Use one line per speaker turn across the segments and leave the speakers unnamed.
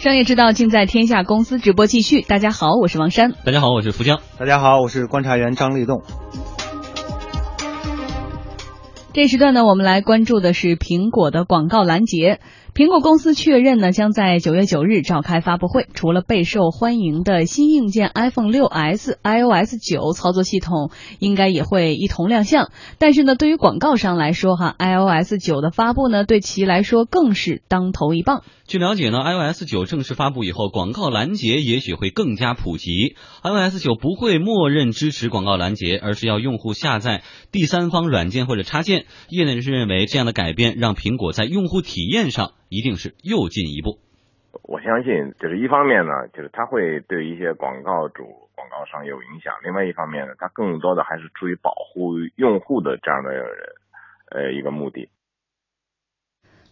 商业之道尽在天下公司直播继续。大家好，我是王珊。
大家好，我是福江。
大家好，我是观察员张立栋。
这时段呢，我们来关注的是苹果的广告拦截。苹果公司确认呢，将在九月九日召开发布会。除了备受欢迎的新硬件 iPhone 6s、iOS 九操作系统应该也会一同亮相。但是呢，对于广告商来说，哈，iOS 九的发布呢，对其来说更是当头一棒。
据了解呢，iOS 九正式发布以后，广告拦截也许会更加普及。iOS 九不会默认支持广告拦截，而是要用户下载第三方软件或者插件。业内人士认为，这样的改变让苹果在用户体验上一定是又进一步。
我相信，就是一方面呢，就是它会对一些广告主、广告商有影响；另外一方面呢，它更多的还是出于保护用户的这样的呃一个目的。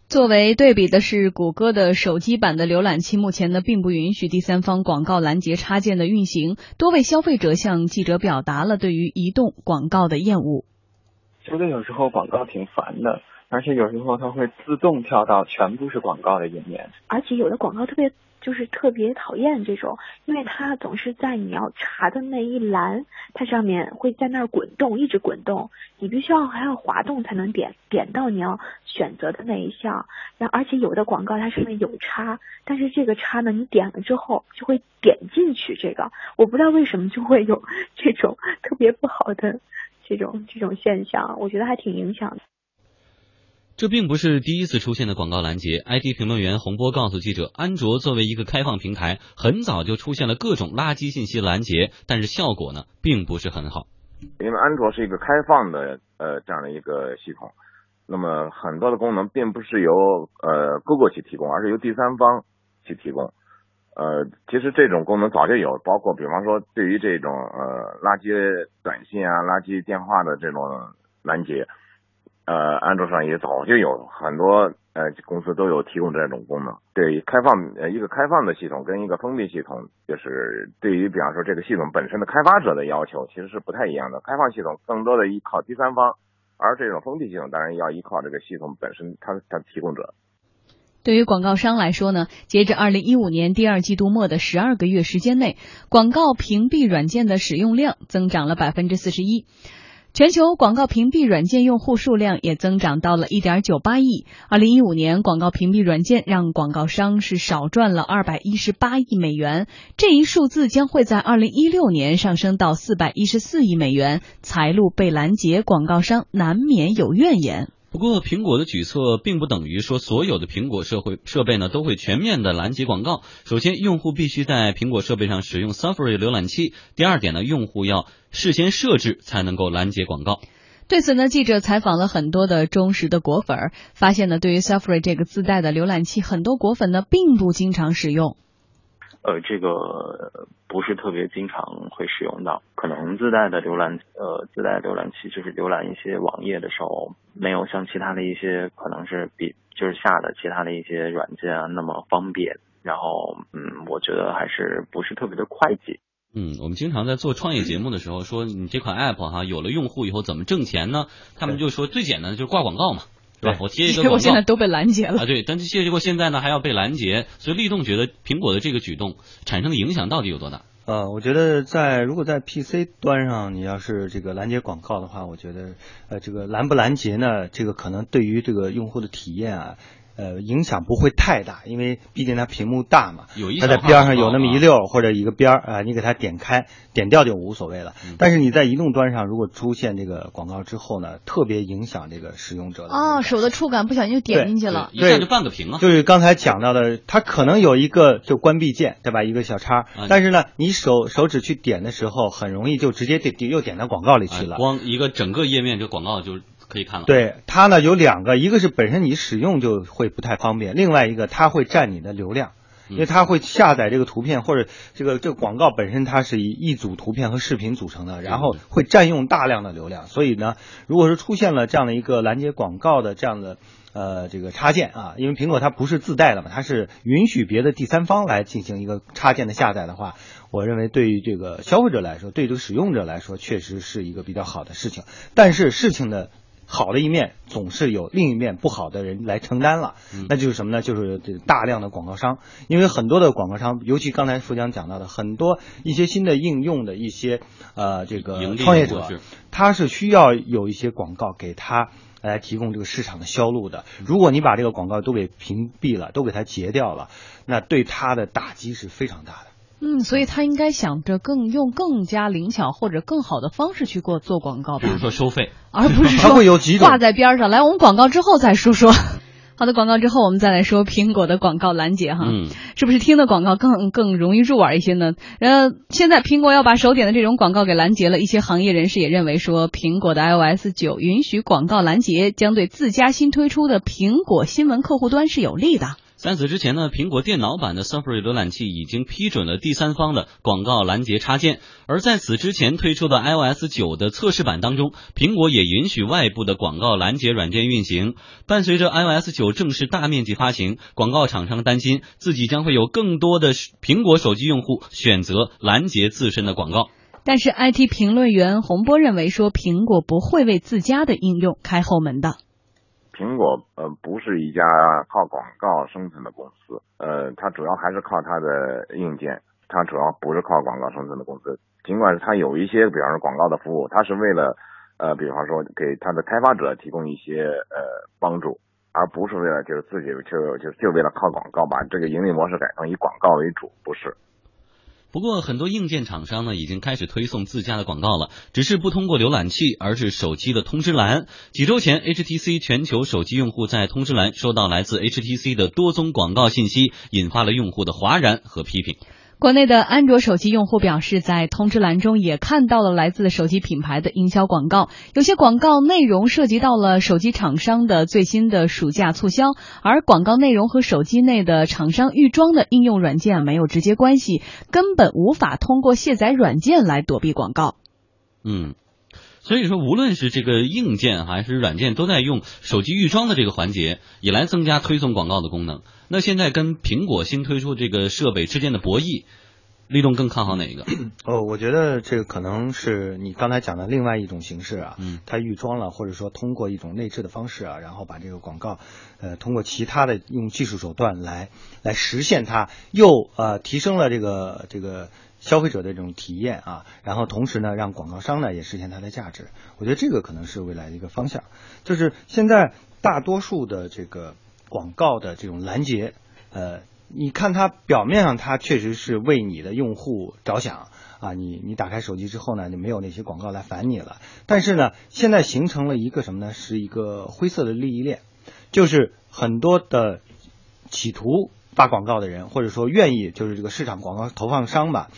作为对比的是，谷歌的手机版的浏览器目前呢，并不允许第三方广告拦截插件的运行。多位消费者向记者表达了对于移动广告的厌恶。
觉得有时候广告挺烦的，而且有时候它会自动跳到全部是广告的页面，
而且有的广告特别。就是特别讨厌这种，因为它总是在你要查的那一栏，它上面会在那儿滚动，一直滚动，你必须要还要滑动才能点点到你要选择的那一项。然后而且有的广告它上面有叉，但是这个叉呢，你点了之后就会点进去这个，我不知道为什么就会有这种特别不好的这种这种现象，我觉得还挺影响的。
这并不是第一次出现的广告拦截。IT 评论员洪波告诉记者，安卓作为一个开放平台，很早就出现了各种垃圾信息拦截，但是效果呢，并不是很好。
因为安卓是一个开放的呃这样的一个系统，那么很多的功能并不是由呃 Google 去提供，而是由第三方去提供。呃，其实这种功能早就有，包括比方说对于这种呃垃圾短信啊、垃圾电话的这种拦截。呃，安卓上也早就有很多呃公司都有提供这种功能。对开放呃一个开放的系统跟一个封闭系统，就是对于比方说这个系统本身的开发者的要求其实是不太一样的。开放系统更多的依靠第三方，而这种封闭系统当然要依靠这个系统本身它它提供者。
对于广告商来说呢，截至二零一五年第二季度末的十二个月时间内，广告屏蔽软件的使用量增长了百分之四十一。全球广告屏蔽软件用户数量也增长到了一点九八亿。二零一五年，广告屏蔽软件让广告商是少赚了二百一十八亿美元，这一数字将会在二零一六年上升到四百一十四亿美元。财路被拦截，广告商难免有怨言。
不过，苹果的举措并不等于说所有的苹果社会设备呢都会全面的拦截广告。首先，用户必须在苹果设备上使用 Safari 浏览器。第二点呢，用户要事先设置才能够拦截广告。
对此呢，记者采访了很多的忠实的果粉，发现呢，对于 Safari 这个自带的浏览器，很多果粉呢并不经常使用。
呃，这个不是特别经常会使用到，可能自带的浏览呃自带浏览器就是浏览一些网页的时候，没有像其他的一些可能是比就是下的其他的一些软件啊那么方便，然后嗯，我觉得还是不是特别的快捷。
嗯，我们经常在做创业节目的时候说，你这款 app 哈有了用户以后怎么挣钱呢？他们就说最简单的就是挂广告嘛。对吧，我贴一个广告，
现在都被拦截了
啊！对，但是结果现在呢还要被拦截，所以立栋觉得苹果的这个举动产生的影响到底有多大？
呃，我觉得在如果在 PC 端上你要是这个拦截广告的话，我觉得呃这个拦不拦截呢，这个可能对于这个用户的体验啊。呃，影响不会太大，因为毕竟它屏幕大嘛，它在边上有那么一溜或者一个边儿啊，你给它点开点掉就无所谓了。但是你在移动端上如果出现这个广告之后呢，特别影响这个使用者的
哦，手的触感不小心就点进去了，
一下就半个屏啊。
就是刚才讲到的，它可能有一个就关闭键，对吧？一个小叉，但是呢，你手手指去点的时候，很容易就直接点点又点到广告里去了。
光一个整个页面这广告就。可以看了，
对它呢有两个，一个是本身你使用就会不太方便，另外一个它会占你的流量，因为它会下载这个图片或者这个这个广告本身它是以一组图片和视频组成的，然后会占用大量的流量，所以呢，如果是出现了这样的一个拦截广告的这样的呃这个插件啊，因为苹果它不是自带的嘛，它是允许别的第三方来进行一个插件的下载的话，我认为对于这个消费者来说，对这个使用者来说，确实是一个比较好的事情，但是事情的。好的一面总是有另一面不好的人来承担了。
嗯
那就是什么呢？就是这大量的广告商，因为很多的广告商，尤其刚才富江讲到的很多一些新的应用的一些呃这个创业者，他是需要有一些广告给他来提供这个市场的销路的。如果你把这个广告都给屏蔽了，都给他截掉了，那对他的打击是非常大的。
嗯，所以他应该想着更用更加灵巧或者更好的方式去过做广告吧
比如，说收费，
而不是
它
说
会有几种
挂在边上。来，我们广告之后再说说。好的，广告之后我们再来说苹果的广告拦截哈。
嗯，
是不是听的广告更更容易入耳一些呢？呃，现在苹果要把手点的这种广告给拦截了，一些行业人士也认为说，苹果的 iOS 九允许广告拦截，将对自家新推出的苹果新闻客户端是有利的。
在此之前呢，苹果电脑版的 Safari 浏览器已经批准了第三方的广告拦截插件，而在此之前推出的 iOS 九的测试版当中，苹果也允许外部的广告拦截软件运行。伴随着 iOS 九正式大面积发行，广告厂商担心自己将会有更多的苹果手机用户选择拦截自身的广告。
但是 IT 评论员洪波认为说，苹果不会为自家的应用开后门的。
苹果呃不是一家靠广告生存的公司，呃，它主要还是靠它的硬件，它主要不是靠广告生存的公司。尽管是它有一些，比方说广告的服务，它是为了呃，比方说给它的开发者提供一些呃帮助，而不是为了就是自己就就就为了靠广告把这个盈利模式改成以广告为主，不是。
不过，很多硬件厂商呢已经开始推送自家的广告了，只是不通过浏览器，而是手机的通知栏。几周前，HTC 全球手机用户在通知栏收到来自 HTC 的多宗广告信息，引发了用户的哗然和批评。
国内的安卓手机用户表示，在通知栏中也看到了来自手机品牌的营销广告，有些广告内容涉及到了手机厂商的最新的暑假促销，而广告内容和手机内的厂商预装的应用软件没有直接关系，根本无法通过卸载软件来躲避广告。
嗯。所以说，无论是这个硬件还是软件，都在用手机预装的这个环节，也来增加推送广告的功能。那现在跟苹果新推出这个设备之间的博弈，立栋更看好哪一个？
哦，我觉得这个可能是你刚才讲的另外一种形式啊，
嗯，
它预装了，或者说通过一种内置的方式啊，然后把这个广告，呃，通过其他的用技术手段来来实现它，又呃提升了这个这个消费者的这种体验啊，然后同时呢，让广告商呢也实现它的价值。我觉得这个可能是未来的一个方向，就是现在大多数的这个广告的这种拦截，呃。你看它表面上，它确实是为你的用户着想啊，你你打开手机之后呢，就没有那些广告来烦你了。但是呢，现在形成了一个什么呢？是一个灰色的利益链，就是很多的企图发广告的人，或者说愿意就是这个市场广告投放商吧，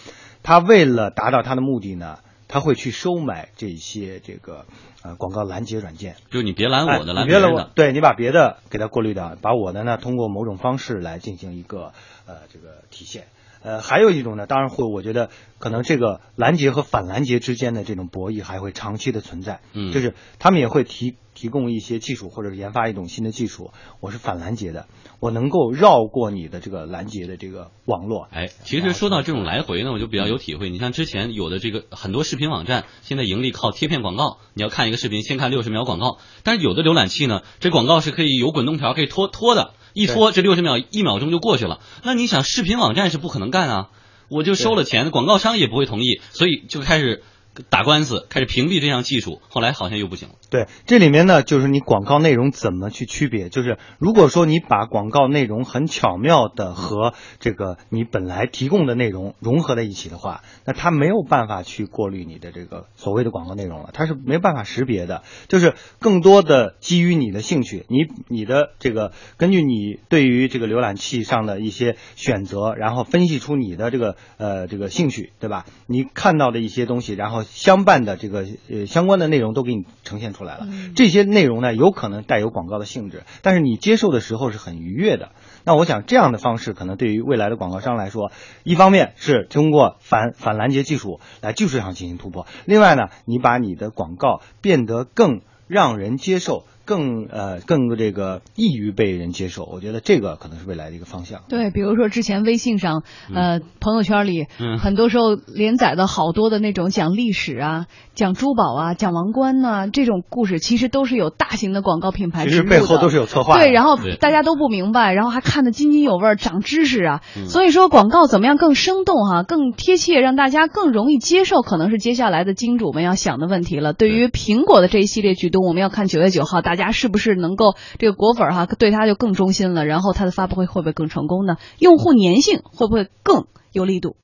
他为了达到他的目的呢，他会去收买这些这个呃广告拦截软件。
就你别拦我的，
哎、你别拦
拦别人的。，
我对你把别的给它过滤掉，把我的呢通过某种方式来进行一个呃这个体现。呃，还有一种呢，当然会，我觉得可能这个拦截和反拦截之间的这种博弈还会长期的存在。
嗯
就是他们也会提提供一些技术，或者是研发一种新的技术。我是反拦截的，我能够绕过你的这个拦截的这个网络。
哎，其实说到这种来回呢，我就比较有体会。你像之前有的这个很多视频网站，现在盈利靠贴片广告。你要看一个视频，先看六十秒广告，但是有的浏览器呢，这广告是可以有滚动条，可以拖拖的，一拖这六十秒一秒钟就过去了。那你想，视频网站是不可能干啊，我就收了钱，广告商也不会同意，所以就开始打官司，开始屏蔽这项技术。后来好像又不行了。
对，这里面呢，就是你广告内容怎么去区别？就是如果说你把广告内容很巧妙的和这个你本来提供的内容融合在一起的话，那它没有办法去过滤你的这个所谓的广告内容了，它是没有办法识别的。就是更多的基于你的兴趣，你你的这个根据你对于这个浏览器上的一些选择，然后分析出你的这个呃这个兴趣，对吧？你看到的一些东西，然后相伴的这个呃相关的内容都给你呈现出来了。这些内容呢，有可能带有广告的性质，但是你接受的时候是很愉悦的。那我想这样的方式，可能对于未来的广告商来说，一方面是通过反反拦截技术来技术上进行突破，另外呢，你把你的广告变得更让人接受。更呃更这个易于被人接受。我觉得这个可能是未来的一个方向。
对，比如说之前微信上，呃，朋友圈里，
嗯
很多时候连载的好多的那种讲历史啊、讲珠宝啊、讲王冠呐、这种故事，其实都是有大型的广告品牌
其
植入的。
实背后都是有策划的。
对，然后大家都不明白，然后还看得津津有味儿，长知识啊。
嗯
所以说，广告怎么样更生动哈、更贴切，让大家更容易接受，可能是接下来的金主们要想的问题了。对于苹果的这一系列举动，我们要看九月九号，大家家是不是能够这个果粉儿哈、对他就更忠心了，然后他的发布会会不会更成功呢？用户粘性会不会更有力度？